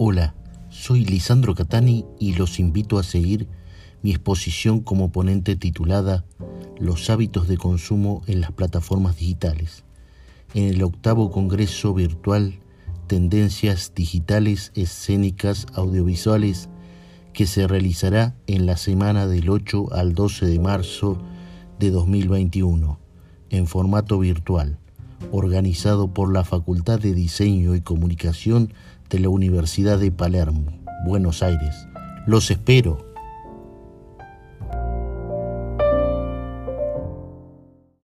Hola, soy Lisandro Catani y los invito a seguir mi exposición como ponente titulada Los hábitos de consumo en las plataformas digitales, en el octavo Congreso Virtual Tendencias Digitales Escénicas Audiovisuales que se realizará en la semana del 8 al 12 de marzo de 2021 en formato virtual, organizado por la Facultad de Diseño y Comunicación de la Universidad de Palermo, Buenos Aires. Los espero.